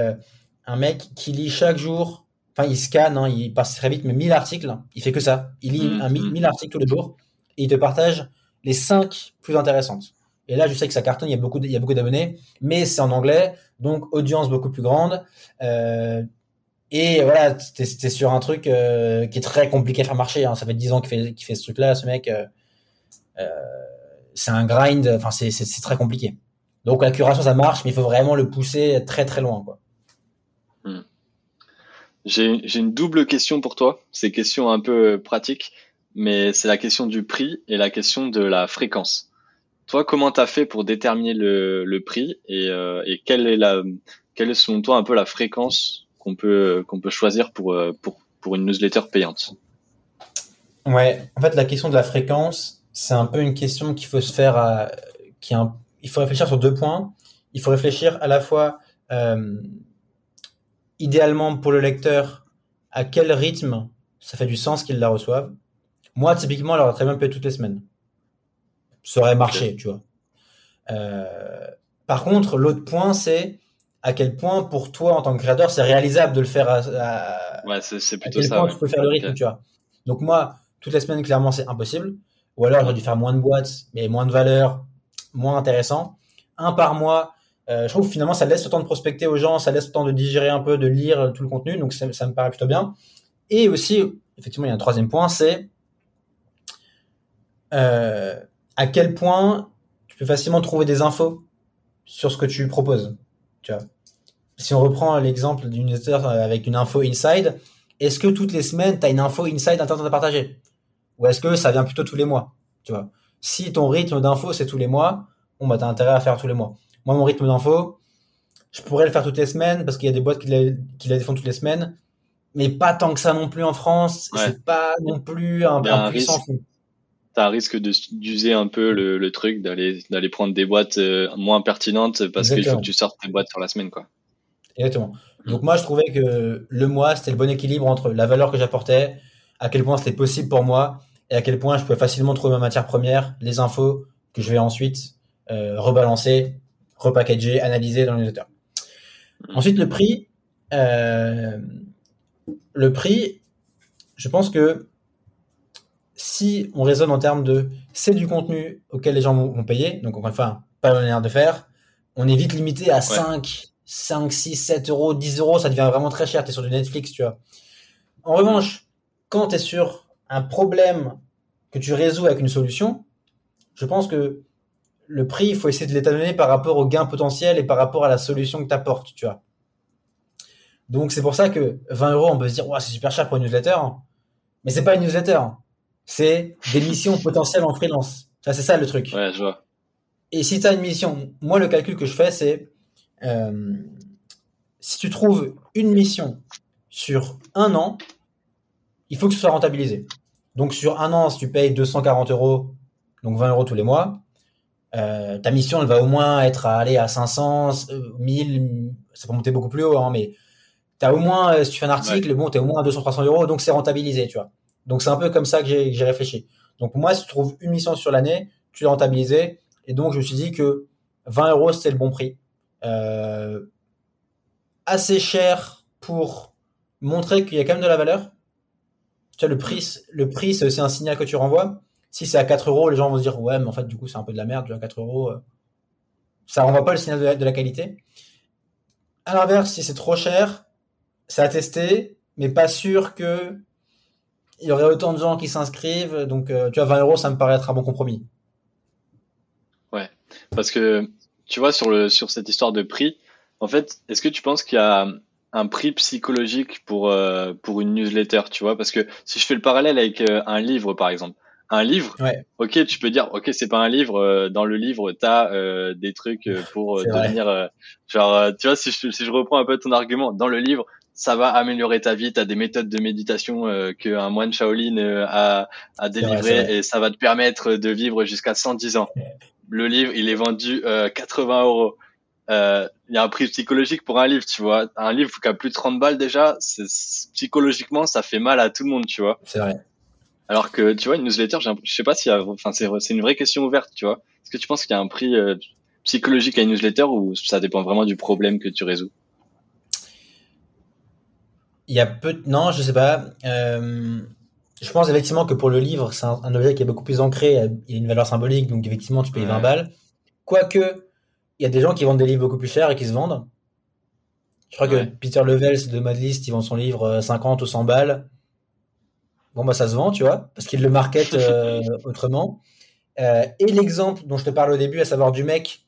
un mec qui lit chaque jour. Enfin, il scanne, hein, il passe très vite, mais 1000 articles. Il fait que ça. Il lit mmh, un, 1000 mmh. articles tous les jours et il te partage les 5 plus intéressantes. Et là, je sais que ça cartonne, il y a beaucoup, beaucoup d'abonnés, mais c'est en anglais, donc audience beaucoup plus grande. Euh, et voilà, c'était sur un truc euh, qui est très compliqué à faire marcher. Hein. Ça fait 10 ans qu'il fait, ce truc-là, ce mec. Euh, c'est un grind, enfin, c'est très compliqué. Donc la curation, ça marche, mais il faut vraiment le pousser très très loin. quoi. Hmm. J'ai une double question pour toi. C'est question un peu pratique, mais c'est la question du prix et la question de la fréquence. Toi, comment tu as fait pour déterminer le, prix et, euh, quelle est selon toi un peu la fréquence qu'on peut choisir pour euh, pour pour une newsletter payante? Ouais, en fait la question de la fréquence, c'est un peu une question qu'il faut se faire à, qui il faut réfléchir sur deux points. Il faut réfléchir à la fois euh, idéalement pour le lecteur à quel rythme ça fait du sens qu'il la reçoive. Moi, typiquement, elle aurait très bien pu être toutes les semaines ça aurait marché, tu vois. Euh, par contre, l'autre point, c'est à quel point pour toi en tant que créateur, c'est réalisable de le faire à, ouais, c'est plutôt à quel ça. Point tu peux faire le rythme, tu vois. Donc moi, toutes les semaines, clairement, c'est impossible. Ou alors, j'aurais dû faire moins de boîtes, mais moins de valeur, moins intéressant. Un par mois. Euh, je trouve que finalement, ça laisse le temps de prospecter aux gens, ça laisse le temps de digérer un peu, de lire tout le contenu. Donc, ça, ça me paraît plutôt bien. Et aussi, effectivement, il y a un troisième point, c'est euh, à quel point tu peux facilement trouver des infos sur ce que tu proposes. Tu vois. Si on reprend l'exemple d'une newsletter avec une info inside, est-ce que toutes les semaines, tu as une info inside intéressante à partager? Ou est-ce que ça vient plutôt tous les mois tu vois? Si ton rythme d'info, c'est tous les mois, bon, bah, tu as intérêt à faire tous les mois. Moi, mon rythme d'info, je pourrais le faire toutes les semaines parce qu'il y a des boîtes qui, les font toutes les semaines. mais pas tant que ça non plus en France. C'est pas non plus un, un, puissant fond. Risque d'user un peu le, truc, d'aller d'aller prendre des boîtes euh, moins pertinentes parce qu'il faut que tu sortes tes boîtes sur la semaine, quoi. Exactement. Donc moi, je trouvais que le mois, c'était le bon équilibre entre la valeur que j'apportais, à quel point c'était possible pour moi, et à quel point je pouvais facilement trouver ma matière première, les infos que je vais ensuite euh, rebalancer, repackager, analyser dans les newsletter. Ensuite, le prix. Euh, le prix, je pense que si on raisonne en termes de c'est du contenu auquel les gens vont, payer, donc encore une fois, pas la manière de faire, on est vite limité à 5, 5, 6, 7 euros, 10 euros, ça devient vraiment très cher, tu es sur du Netflix, tu vois. En revanche, quand tu es sur un problème que tu résous avec une solution, je pense que le prix, il faut essayer de l'étalonner par rapport au gain potentiel et par rapport à la solution que tu apportes, tu vois. Donc c'est pour ça que 20 euros, on peut se dire, ouais, c'est super cher pour une newsletter, mais c'est pas une newsletter, c'est des missions potentielles en freelance. Ça, c'est ça le truc. Ouais, je vois. Et si tu as une mission, moi le calcul que je fais, c'est euh, si tu trouves une mission sur un an, il faut que ce soit rentabilisé. Donc sur un an, si tu payes 240 euros, donc 20 euros tous les mois, euh, ta mission, elle va au moins être à aller à 500, 1000, euh, ça peut monter beaucoup plus haut, hein, mais tu as au moins, si tu fais un article, bon, tu es au moins à 200, 300 euros, donc c'est rentabilisé, tu vois. Donc c'est un peu comme ça que j'ai réfléchi. Donc moi, si tu trouves une mission sur l'année, tu l'as rentabilisé, et donc je me suis dit que 20 euros, c'était le bon prix. Euh, assez cher pour montrer qu'il y a quand même de la valeur. Tu vois, le prix, le prix, c'est un signal que tu renvoies. Si c'est à 4 euros, les gens vont se dire, ouais, mais en fait, du coup, c'est un peu de la merde, 4 euros. Euh, ça renvoie pas le signal de la, qualité. À l'inverse, si c'est trop cher, c'est à tester, mais pas sûr que il y aurait autant de gens qui s'inscrivent. Donc, euh, tu vois, 20 euros, ça me paraît être un bon compromis. Ouais, parce que tu vois, sur, le, sur cette histoire de prix, en fait, est-ce que tu penses qu'il y a un prix psychologique pour, euh, pour une newsletter, tu vois? Parce que si je fais le parallèle avec un livre, par exemple, un livre, ok, tu peux dire, ok, c'est pas un livre. Euh, dans le livre, t'as euh, des trucs euh, pour devenir, genre, tu vois, si je, si je reprends un peu ton argument, dans le livre, ça va améliorer ta vie. T'as des méthodes de méditation qu'un moine Shaolin a, a délivré et ça va te permettre de vivre jusqu'à 110 ans. Le livre, il est vendu 80 euros. Il y a un prix psychologique pour un livre, tu vois. Un livre qui a plus de 30 balles déjà, psychologiquement, ça fait mal à tout le monde, tu vois. C'est vrai. Alors que, tu vois, une newsletter, je sais pas si, enfin, c'est une vraie question ouverte, tu vois. Est-ce que tu penses qu'il y a un prix euh, psychologique à une newsletter ou ça dépend vraiment du problème que tu résous? Il y a peu, non, je sais pas. Euh, je pense effectivement que pour le livre, c'est un, objet qui est beaucoup plus ancré, il a une valeur symbolique, donc effectivement, tu payes 20 balles. Quoique, il y a des gens qui vendent des livres beaucoup plus chers et qui se vendent. Je crois que Peter Levels de Madlist, il vend son livre 50 euh, ou 100 balles bon bah ça se vend, tu vois, parce qu'il le market (laughs) euh, autrement. Euh, et l'exemple dont je te parle au début, à savoir du mec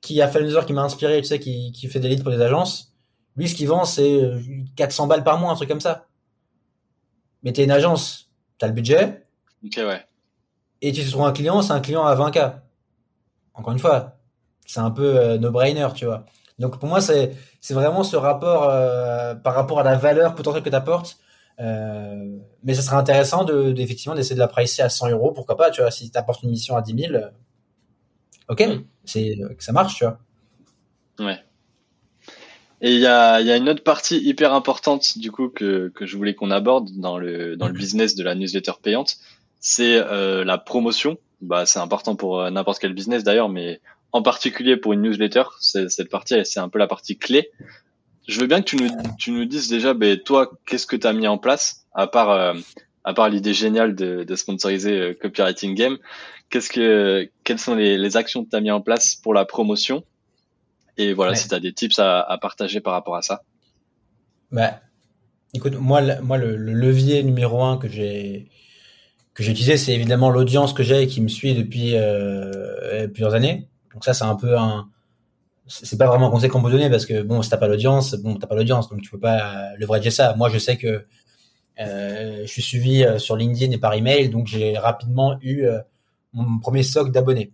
qui a fait une heure qui m'a inspiré, tu sais, qui, qui fait des leads pour des agences. Lui, ce qu'il vend, c'est 400 euh, balles par mois, un truc comme ça. Mais t'es une agence, t'as le budget. Ok, ouais. Et tu te trouves un client, c'est un client à 20K. Encore une fois, c'est un peu no-brainer, tu vois. Donc pour moi, c'est vraiment ce rapport par rapport à la valeur potentielle que tu apportes euh, mais ça serait intéressant de, effectivement d'essayer de la pricer à 100 euros, pourquoi pas, tu vois, si tu apportes une mission à 10 000, euh, ok, mm. c'est euh, ça marche, tu vois. Ouais. Et il y a, y a, une autre partie hyper importante du coup que, que je voulais qu'on aborde dans le, dans le business de la newsletter payante, c'est euh, la promotion. Bah, c'est important pour n'importe quel business d'ailleurs, mais en particulier pour une newsletter, cette partie, c'est un peu la partie clé je veux bien que tu nous, tu nous dises déjà, ben, toi, qu'est-ce que tu as mis en place, à part, euh, à part l'idée géniale de, de sponsoriser euh, Copywriting Game. Qu'est-ce que, quelles sont les, les actions que tu as mis en place pour la promotion? Et voilà, si tu as des tips à, à, partager par rapport à ça. Bah, écoute, moi, moi le, levier numéro un que j'ai que j'ai utilisé, c'est évidemment l'audience que j'ai et qui me suit depuis euh, plusieurs années. Donc ça, c'est un peu un, c'est pas vraiment un conseil qu'on peut donner parce que bon, si t'as pas l'audience, bon, t'as pas l'audience, donc tu peux pas le leverager ça. Moi, je sais que euh, je suis suivi euh, sur LinkedIn et par email, donc j'ai rapidement eu euh, mon premier socle d'abonnés.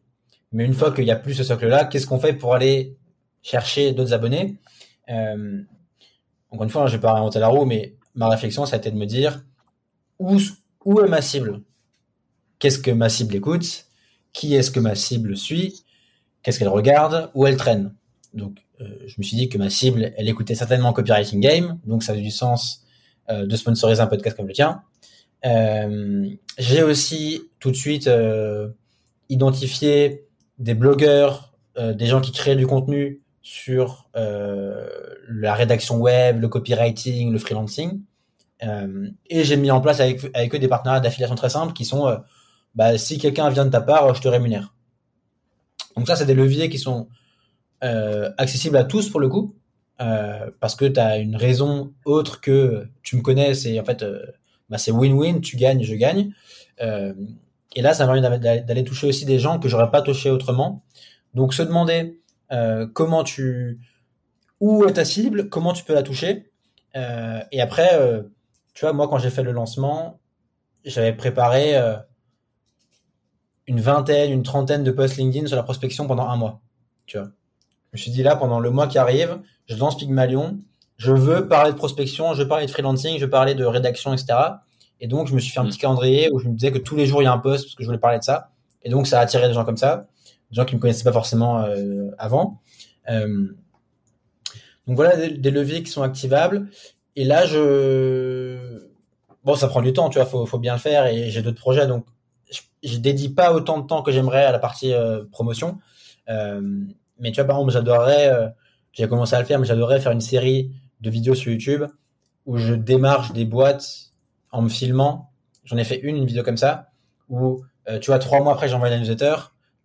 Mais une fois qu'il y a plus ce socle-là, qu'est-ce qu'on fait pour aller chercher d'autres abonnés. Euh, Encore une fois, je vais pas inventer la roue, mais ma réflexion, ça a été de me dire où, est ma cible? Qu'est-ce que ma cible écoute? Qui est-ce que ma cible suit? Qu'est-ce qu'elle regarde? Où elle traîne? Donc, euh, je me suis dit que ma cible, elle écoutait certainement Copywriting Game, donc ça avait du sens euh, de sponsoriser un podcast comme le tien. J'ai aussi tout de suite identifié des blogueurs, des gens qui créent du contenu sur la rédaction web, le copywriting, le freelancing. et j'ai mis en place avec, avec eux des partenariats d'affiliation très simples qui sont bah, si quelqu'un vient de ta part, je te rémunère. Donc ça, c'est des leviers qui sont euh, accessibles à tous pour le coup, euh, parce que tu as une raison autre que tu me connais, c'est en fait, euh, bah, c'est win-win, tu gagnes, je gagne. et là, ça me permet d'aller toucher aussi des gens que j'aurais pas touché autrement. Donc se demander comment tu, où est ta cible, comment tu peux la toucher. et après, tu vois, moi quand j'ai fait le lancement, j'avais préparé une vingtaine, une trentaine de posts LinkedIn sur la prospection pendant un mois. Tu vois. Je me suis dit là, pendant le mois qui arrive, je lance Pygmalion, je veux parler de prospection, je veux parler de freelancing, je veux parler de rédaction, etc. Et donc, je me suis fait un petit mm. calendrier où je me disais que tous les jours, il y a un post parce que je voulais parler de ça. Et donc, ça a attiré des gens comme ça, des gens qui me connaissaient pas forcément euh, avant. Euh, donc voilà des, leviers qui sont activables. Et là, je... Bon, ça prend du temps, tu vois, faut, faut bien le faire et j'ai d'autres projets. Donc, je dédie pas autant de temps que j'aimerais à la partie euh, promotion. Euh, mais tu vois, par exemple, j'adorerais, euh, j'ai commencé à le faire, mais j'adorerais faire une série de vidéos sur YouTube où je démarche des boîtes en me filmant. J'en ai fait une, une vidéo comme ça, où tu vois, trois mois après, j'envoie la newsletter.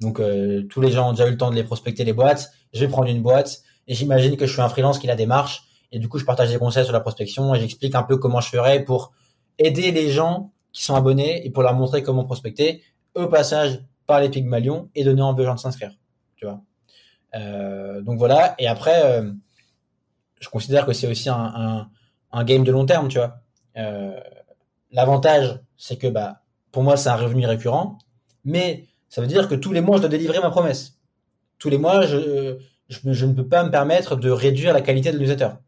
Donc, tous les gens ont déjà eu le temps de les prospecter les boîtes. Je vais prendre une boîte et j'imagine que je suis un freelance qui la démarche. Et du coup, je partage des conseils sur la prospection et j'explique un peu comment je ferais pour aider les gens qui sont abonnés et pour leur montrer comment prospecter, au passage par les Pygmalions et donner envie aux gens de s'inscrire. Tu vois. Euh, donc voilà. Et après, euh, je considère que c'est aussi un, un, game de long terme, tu vois. Euh, L'avantage, c'est que bah, pour moi, c'est un revenu récurrent, mais ça veut dire que tous les mois, je dois délivrer ma promesse. Tous les mois, je, je, ne peux pas me permettre de réduire la qualité de l'utilisateur.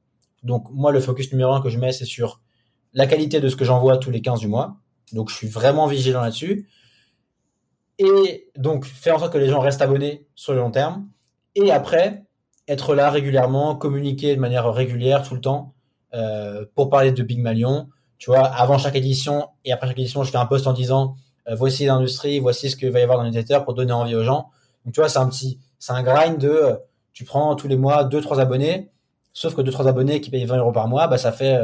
Donc moi, le focus numéro un que je mets, c'est sur la qualité de ce que j'envoie tous les 15 du mois donc, je suis vraiment vigilant là-dessus. Et donc, faire en sorte que les gens restent abonnés sur le long terme. Et après, être là régulièrement, communiquer de manière régulière tout le temps euh, pour parler de Big Malion. Tu vois, avant chaque édition et après chaque édition, je fais un post en disant voici l'industrie, voici ce qu'il va y avoir dans l'éditeur pour donner envie aux gens. Donc, tu vois, c'est un grind de euh, tu prends tous les mois deux, trois abonnés. Sauf que deux, trois abonnés qui payent 20 euros par mois, bah, ça fait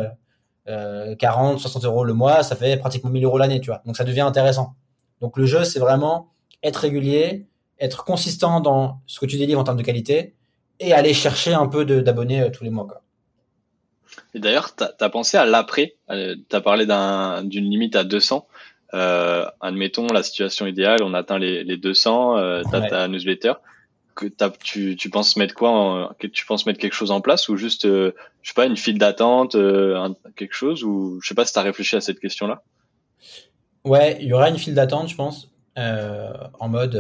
40, euh, 60 euros le mois, ça fait pratiquement 1000 euros l'année, tu vois. Donc ça devient intéressant. Donc le jeu, c'est vraiment être régulier, être consistant dans ce que tu délivres en termes de qualité et aller chercher un peu d'abonnés euh, tous les mois. Et d'ailleurs, tu as, pensé à l'après? Euh, tu as parlé d'une limite à 200. Euh, admettons la situation idéale, on atteint les, les 200, euh, tu as ta newsletter. Que tu, tu penses mettre quoi que tu penses mettre quelque chose en place ou juste euh, je sais pas une file d'attente euh, quelque chose ou je sais pas si tu as réfléchi à cette question là ouais il y aura une file d'attente je pense euh, en mode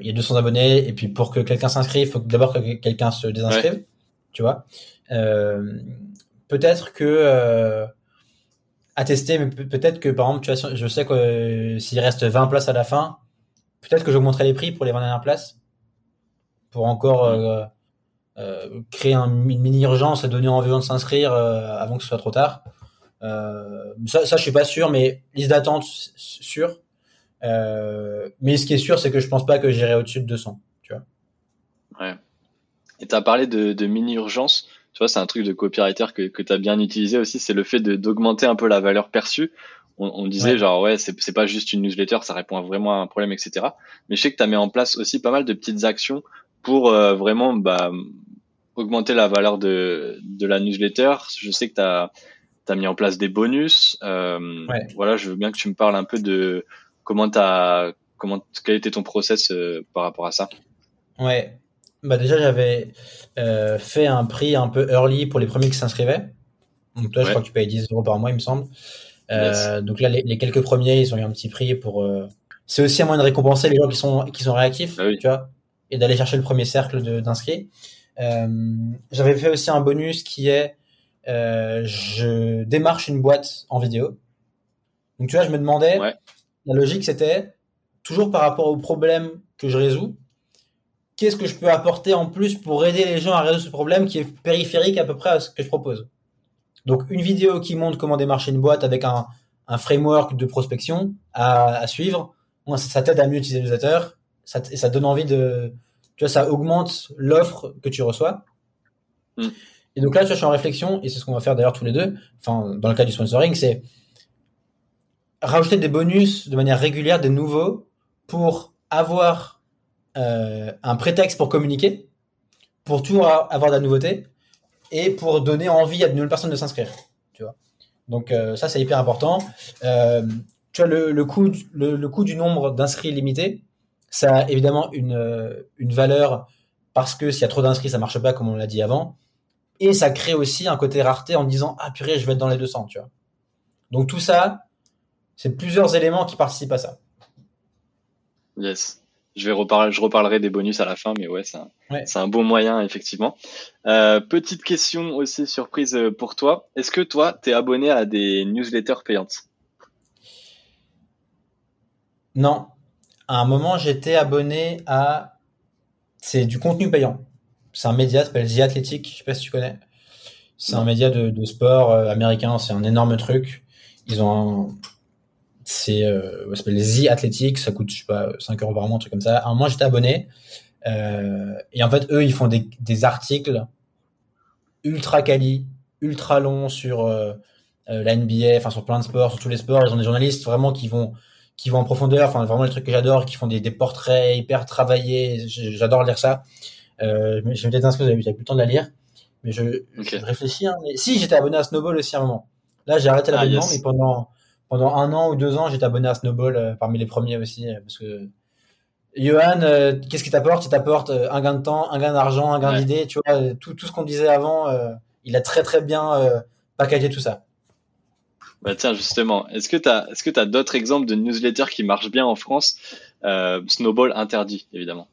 il y a 200 abonnés et puis pour que quelqu'un s'inscrive il faut d'abord que quelqu'un se désinscrive tu vois. Peut-être que à tester mais peut-être que par exemple tu vois, je sais que s'il reste 20 places à la fin peut-être que j'augmenterai les prix pour les 20 dernières places pour encore euh, euh, créer un, une mini-urgence et donner envie de s'inscrire euh, avant que ce soit trop tard. ça, ça, je suis pas sûr, mais liste d'attente, sûr. mais ce qui est sûr, c'est que je pense pas que j'irai au-dessus de 200. Tu vois. Ouais. Et tu as parlé de, de mini-urgence. Tu vois, c'est un truc de copywriter que, que tu as bien utilisé aussi, c'est le fait d'augmenter un peu la valeur perçue. On, on disait genre ouais, c'est pas juste une newsletter, ça répond vraiment à un problème, etc. Mais je sais que tu as mis en place aussi pas mal de petites actions pour euh, vraiment bah, augmenter la valeur de, de la newsletter. Je sais que tu as, as, mis en place des bonus. Euh, Voilà, je veux bien que tu me parles un peu de comment tu as comment quel était ton process euh, par rapport à ça? Ouais. Bah déjà j'avais euh, fait un prix un peu early pour les premiers qui s'inscrivaient. Donc toi je crois que tu payes 10 euros par mois il me semble. Euh, donc là les, les, quelques premiers ils ont eu un petit prix pour. C'est aussi un moyen de récompenser les gens qui sont qui sont réactifs. Ah tu vois et d'aller chercher le premier cercle d'inscrits. Euh, J'avais fait aussi un bonus qui est euh, je démarche une boîte en vidéo. Donc tu vois, je me demandais, la logique c'était toujours par rapport au problème que je résous, qu'est-ce que je peux apporter en plus pour aider les gens à résoudre ce problème qui est périphérique à peu près à ce que je propose. Donc une vidéo qui montre comment démarcher une boîte avec un, framework de prospection à, suivre, ça, t'aide à mieux utiliser l'utilisateur, ça, ça donne envie de, tu vois, ça augmente l'offre que tu reçois. Mm. Et donc là, tu vois, je suis en réflexion, et c'est ce qu'on va faire d'ailleurs tous les deux, enfin, dans le cas du sponsoring, c'est rajouter des bonus de manière régulière, des nouveaux, pour avoir euh, un prétexte pour communiquer, pour toujours avoir de la nouveauté, et pour donner envie à de nouvelles personnes de s'inscrire. Tu vois. Donc euh, ça, c'est hyper important. Euh, tu le, coût, le coût du nombre d'inscrits limité, ça a évidemment une, une valeur parce que s'il y a trop d'inscrits, ça marche pas, comme on l'a dit avant. Et ça crée aussi un côté rareté en disant ah purée, je vais être dans les 200, tu vois. Donc tout ça, c'est plusieurs éléments qui participent à ça. Yes. Je vais reparler, je reparlerai des bonus à la fin, mais ouais, c'est un, un, bon moyen effectivement. Euh, petite question aussi surprise pour toi. Est-ce que toi, tu es abonné à des newsletters payantes? Non. À un moment, j'étais abonné à c'est du contenu payant c'est un média, s'appelle The Athletic, je sais pas si tu connais. C'est un média de, de sport euh, américain, c'est un énorme truc. Ils ont un, c'est, euh, ça s'appelle The Athletic, ça coûte, je sais pas, 5 euros par mois, un truc comme ça. Alors moi, j'étais abonné, euh, et en fait, eux, ils font des, des articles ultra quali, ultra longs sur euh, euh la NBA, enfin sur plein de sports, sur tous les sports. Ils ont des journalistes vraiment qui vont qui vont en profondeur, enfin vraiment les trucs que j'adore, qui font des, des portraits hyper travaillés. J'adore lire ça. Euh, je vais peut-être inscrire, j'avais plus le temps de la lire. Mais je, réfléchis. Hein, mais si, j'étais abonné à Snowball aussi à un moment. Là, j'ai arrêté ah, l'abonnement, mais pendant, pendant un an ou deux ans, j'étais abonné à Snowball euh, parmi les premiers aussi. Euh, parce que Johan, euh, qu'est-ce qu'il t'apporte? Il t'apporte un gain de temps, un gain d'argent, un gain d'idées. Tu vois, tout, tout ce qu'on disait avant, il a très très bien packagé tout ça. Bah tiens, justement, est-ce que tu as, est-ce que as d'autres exemples de newsletters qui marchent bien en France? Snowball interdit, évidemment.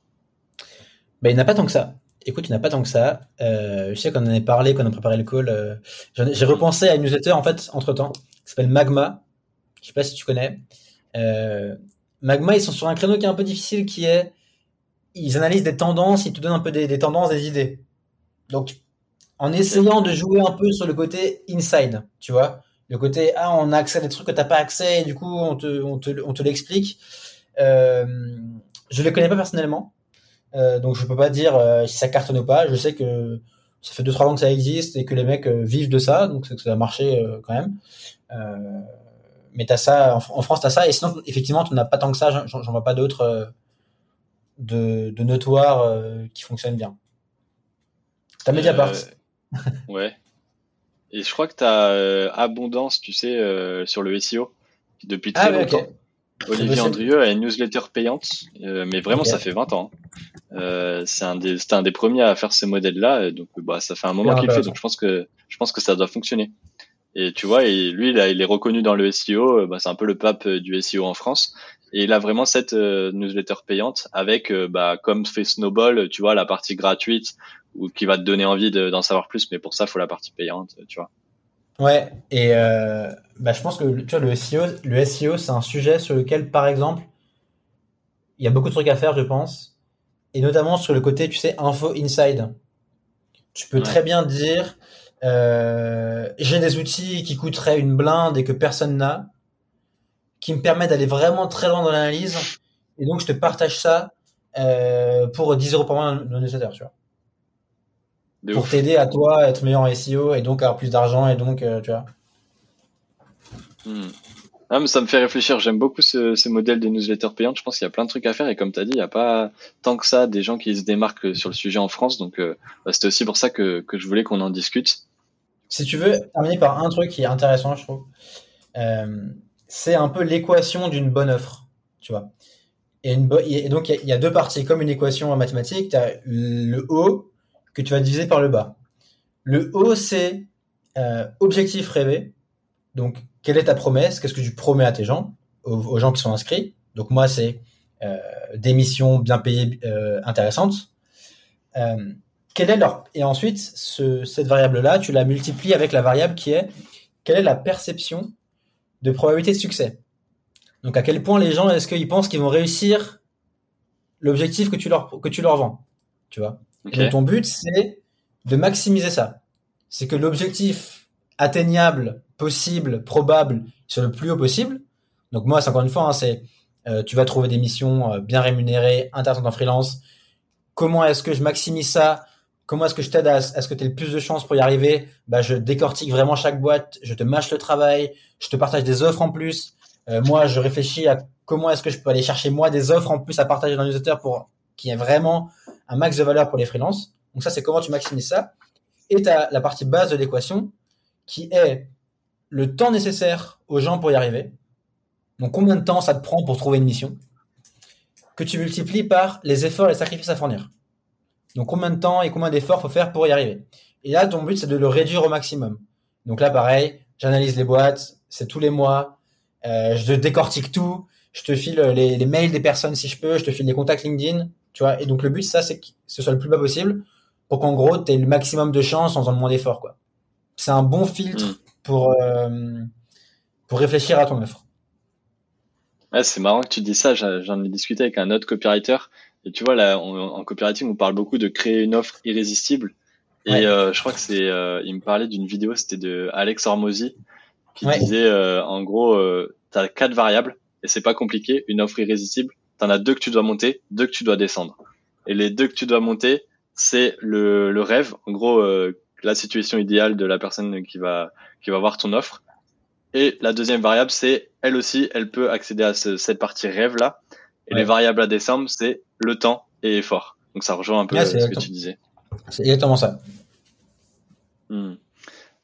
Ben, il n'y en a pas tant que ça. Écoute, il n'y en a pas tant que ça. Je sais qu'on en a parlé, qu'on a préparé le call. J'ai repensé à une newsletter, en fait, entre-temps, qui s'appelle Magma. Je sais pas si tu connais. Euh, Magma, ils sont sur un créneau qui est un peu difficile, qui est... Ils analysent des tendances, ils te donnent un peu des, tendances, des idées. Donc, en essayant de jouer un peu sur le côté inside, tu vois. Le côté, ah, on a accès à des trucs que tu n'as pas accès, et du coup, on te, on te, on te l'explique. Euh, je les connais pas personnellement. Euh, donc je peux pas dire euh, si ça cartonne ou pas. Je sais que ça fait 2-3 ans que ça existe et que les mecs vivent de ça, donc c'est que ça a marché quand même. Mais t'as ça en, France, t'as ça et sinon effectivement tu n'as pas tant que ça. J'en vois pas d'autres de, de notoires qui fonctionnent bien. T'as Mediapart. ouais. Et je crois que t'as Abondance, tu sais, sur le SEO depuis très ah, longtemps. Olivier Andrieux a une newsletter payante, euh, mais vraiment ça fait 20 ans. Hein. Euh, c'est un des, c'était un des premiers à faire ce modèle-là, donc bah ça fait un moment qu'il le fait, donc je pense que je pense que ça doit fonctionner. Et tu vois, et lui il, il est reconnu dans le SEO, euh, bah, c'est un peu le pape du SEO en France, et il a vraiment cette newsletter payante avec, bah comme fait Snowball, tu vois la partie gratuite ou qui va te donner envie d'en savoir plus, mais pour ça il faut la partie payante, tu vois. Ouais, et euh, bah, je pense que tu vois, le SEO, le SEO, c'est un sujet sur lequel, par exemple, il y a beaucoup de trucs à faire, je pense, et notamment sur le côté, tu sais, info inside. Tu peux très bien dire, euh, j'ai des outils qui coûteraient une blinde et que personne n'a, qui me permettent d'aller vraiment très loin dans l'analyse, et donc je te partage ça euh, pour 10 euros par mois dans le newsletter, tu vois pour t'aider à toi à être meilleur en SEO et donc avoir plus d'argent et donc euh, tu vois. Hmm. Ah, mais ça me fait réfléchir. J'aime beaucoup ce, ce, modèle des newsletters payantes. Je pense qu'il y a plein de trucs à faire et comme tu as dit, il n'y a pas tant que ça des gens qui se démarquent sur le sujet en France. Donc euh, bah, c'était aussi pour ça que, que je voulais qu'on en discute. Si tu veux terminer par un truc qui est intéressant, je trouve, euh, c'est un peu l'équation d'une bonne offre, tu vois. Et, donc il y, a deux parties, comme une équation en mathématiques. Tu as le haut que tu vas diviser par le bas. Le haut, c'est euh, objectif rêvé. Donc, quelle est ta promesse? Qu'est-ce que tu promets à tes gens, aux, gens qui sont inscrits Donc, moi, c'est euh, des missions bien payées, intéressantes. Quelle est leur et ensuite ce, cette variable là, tu la multiplies avec la variable qui est quelle est la perception de probabilité de succès? Donc à quel point les gens est-ce qu'ils pensent qu'ils vont réussir l'objectif que tu leur que tu leur vends, tu vois? Et ton but c'est de maximiser ça. C'est que l'objectif atteignable, possible, probable, soit le plus haut possible. Donc moi, c'est encore une fois, hein, c'est euh, tu vas trouver des missions euh, bien rémunérées, intéressantes en freelance. Comment est-ce que je maximise ça Comment est-ce que je t'aide à, ce que tu aies le plus de chances pour y arriver? Bah, Je décortique vraiment chaque boîte, je te mâche le travail, je te partage des offres en plus. Euh, moi, je réfléchis à comment est-ce que je peux aller chercher moi des offres en plus à partager dans newsletter pour qu'il y ait vraiment un max de valeur pour les freelances. Donc ça, c'est comment tu maximises ça. Et tu as la partie base de l'équation qui est le temps nécessaire aux gens pour y arriver. Donc combien de temps ça te prend pour trouver une mission que tu multiplies par les efforts et les sacrifices à fournir. Donc combien de temps et combien d'efforts faut faire pour y arriver? Et là, ton but, c'est de le réduire au maximum. Donc là, pareil, j'analyse les boîtes, c'est tous les mois, euh, je décortique tout, je te file les, mails des personnes si je peux, je te file les contacts LinkedIn, tu vois. Et donc le but, ça, c'est que ce soit le plus bas possible pour qu'en gros, tu aies le maximum de chance en faisant le moins d'efforts, quoi. C'est un bon filtre mm. pour, euh, pour réfléchir à ton offre c'est marrant que tu dis ça. J'en ai discuté avec un autre copywriter. Et tu vois, là, en copywriting, on parle beaucoup de créer une offre irrésistible. Et euh, je crois que c'est, euh, il me parlait d'une vidéo, c'était de Alex Hormozy, qui disait, euh, en gros, tu as quatre variables et c'est pas compliqué. Une offre irrésistible, tu en as deux que tu dois monter, deux que tu dois descendre. Et les deux que tu dois monter, c'est le, le rêve, en gros, la situation idéale de la personne qui va qui va voir ton offre et la deuxième variable, c'est elle aussi, elle peut accéder à cette partie rêve là. Et les variables à décembre, c'est le temps et effort. Donc ça rejoint un peu ce que tu disais. C'est exactement ça. Hmm.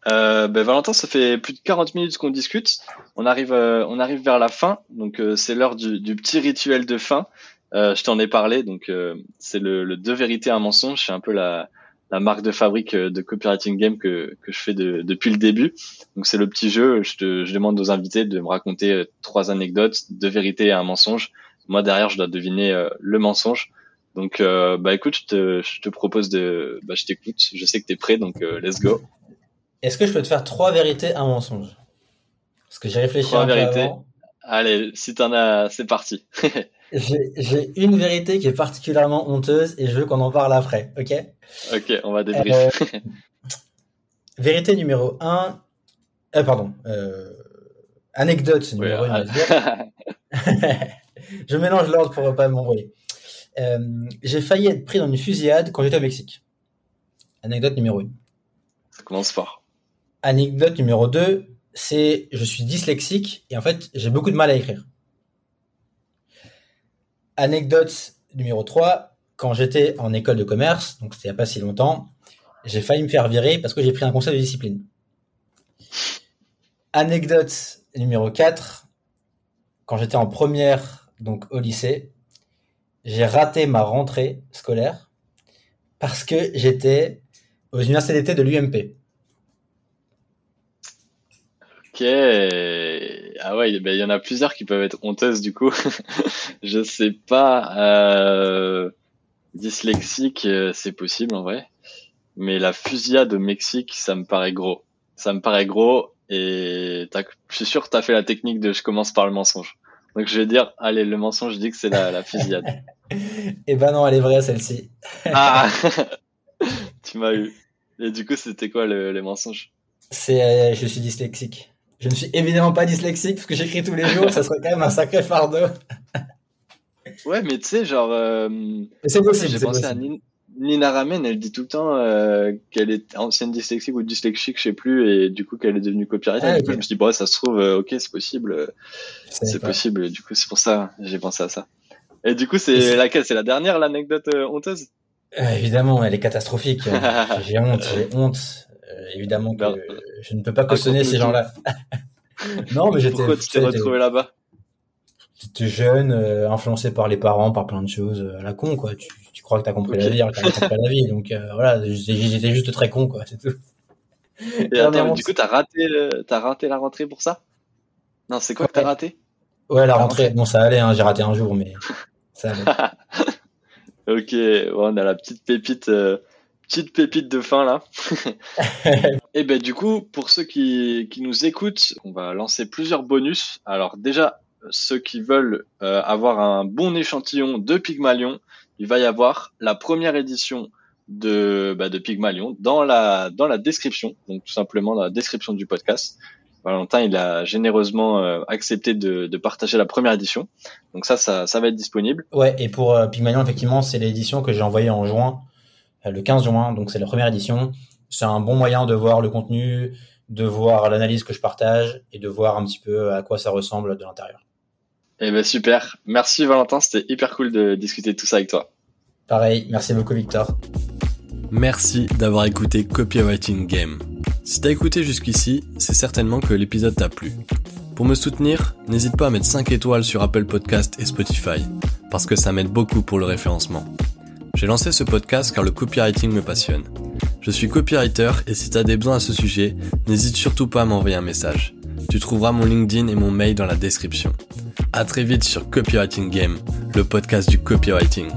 Euh, ben Valentin, ça fait plus de 40 minutes qu'on discute. On arrive, euh, on arrive vers la fin, donc euh, c'est l'heure du, du, petit rituel de fin. Je t'en ai parlé, donc c'est le, le, deux vérités un mensonge. C'est un peu la, la marque de fabrique de copywriting game que, que je fais depuis le début. Donc c'est le petit jeu. Je, te, je demande aux invités de me raconter trois anecdotes, deux vérités et un mensonge. Moi derrière, je dois deviner euh, le mensonge. Donc bah écoute, je te, je te propose de, bah je t'écoute. Je sais que tu es prêt, donc let's go. Est-ce que je peux te faire trois vérités, un mensonge? Parce que j'ai réfléchi trois un vérités. Avant. Allez, si t'en as, c'est parti. (laughs) J'ai une vérité qui est particulièrement honteuse et je veux qu'on en parle après, ok? Ok, on va débriefer. Euh, (laughs) vérité numéro 1. Euh, pardon. Euh, anecdote numéro 1. (laughs) je mélange l'ordre pour ne pas m'envoyer. J'ai failli être pris dans une fusillade quand j'étais au Mexique. Anecdote numéro 1. Ça commence fort. Anecdote numéro 2, c'est je suis dyslexique et en fait j'ai beaucoup de mal à écrire. Anecdote numéro 3, quand j'étais en école de commerce, donc c'était il n'y a pas si longtemps, j'ai failli me faire virer parce que j'ai pris un conseil de discipline. Anecdote numéro 4, quand j'étais en première, donc au lycée, j'ai raté ma rentrée scolaire parce que j'étais aux universités d'été de l'UMP. Ok. Ah ouais, ben, il y en a plusieurs qui peuvent être honteuses du coup. (laughs) je sais pas. Euh... Dyslexique, euh, c'est possible en vrai. Mais la fusillade au Mexique, ça me paraît gros. Ça me paraît gros et je suis sûr que tu as fait la technique de je commence par le mensonge. Donc je vais dire, allez, le mensonge, je dis que c'est la, la (laughs) fusillade. Eh ben non, elle est vraie celle-ci. ah (laughs) Tu m'as eu. Et du coup, c'était quoi le, les mensonges? C'est euh, je suis dyslexique. Je ne suis évidemment pas dyslexique parce que j'écris tous les jours, ça serait quand même un sacré fardeau. ouais, mais tu sais, genre. Euh, c'est possible. J'ai pensé à Nina, Ramen, elle dit tout le temps euh, qu'elle est ancienne dyslexique ou dyslexique, je sais plus, et du coup qu'elle est devenue copywriter. Ah, du coup, je me suis dit, bon, ça se trouve, euh, ok, c'est possible. C'est possible. Du coup, c'est pour ça, j'ai pensé à ça. Et du coup, c'est laquelle? C'est la dernière, l'anecdote honteuse? Évidemment, elle est catastrophique. (laughs) j'ai honte, j'ai honte. Euh, évidemment que je ne peux pas cautionner ces gens-là. (laughs) non, mais j'étais. Pourquoi tu t'es retrouvé là-bas? J'étais jeune, euh, influencé par les parents, par plein de choses euh, à la con, quoi. Tu crois que t'as compris la vie, alors que t'as compris la vie. Donc voilà, j'étais juste très con, quoi. C'est tout. Et attends, du coup, t'as raté, t'as raté la rentrée pour ça? Non, c'est quoi que t'as raté? Ouais, la rentrée. Bon, ça allait. Hein, j'ai raté un jour, mais ça allait. (laughs) ok, bon, on a la petite pépite petite pépite de fin là. (laughs) et ben du coup, pour ceux qui, qui nous écoutent, on va lancer plusieurs bonus. Alors déjà, ceux qui veulent euh, avoir un bon échantillon de Pygmalion, il va y avoir la première édition de, bah, de Pygmalion dans la, dans la description, donc tout simplement dans la description du podcast. Valentin, il a généreusement euh, accepté de, de, partager la première édition. Donc ça, ça, ça va être disponible. Ouais, et pour euh, Pygmalion, effectivement, c'est l'édition que j'ai envoyée en juin, euh, le 15 juin, donc c'est la première édition. C'est un bon moyen de voir le contenu, de voir l'analyse que je partage et de voir un petit peu à quoi ça ressemble de l'intérieur. Eh ben super. Merci Valentin, c'était hyper cool de discuter de tout ça avec toi. Pareil, merci beaucoup Victor. Merci d'avoir écouté Copywriting Game. Si t'as écouté jusqu'ici, c'est certainement que l'épisode t'a plu. Pour me soutenir, n'hésite pas à mettre 5 étoiles sur Apple Podcast et Spotify, parce que ça m'aide beaucoup pour le référencement. J'ai lancé ce podcast car le copywriting me passionne. Je suis copywriter et si t'as des besoins à ce sujet, n'hésite surtout pas à m'envoyer un message. Tu trouveras mon LinkedIn et mon mail dans la description. À très vite sur Copywriting Game, le podcast du copywriting.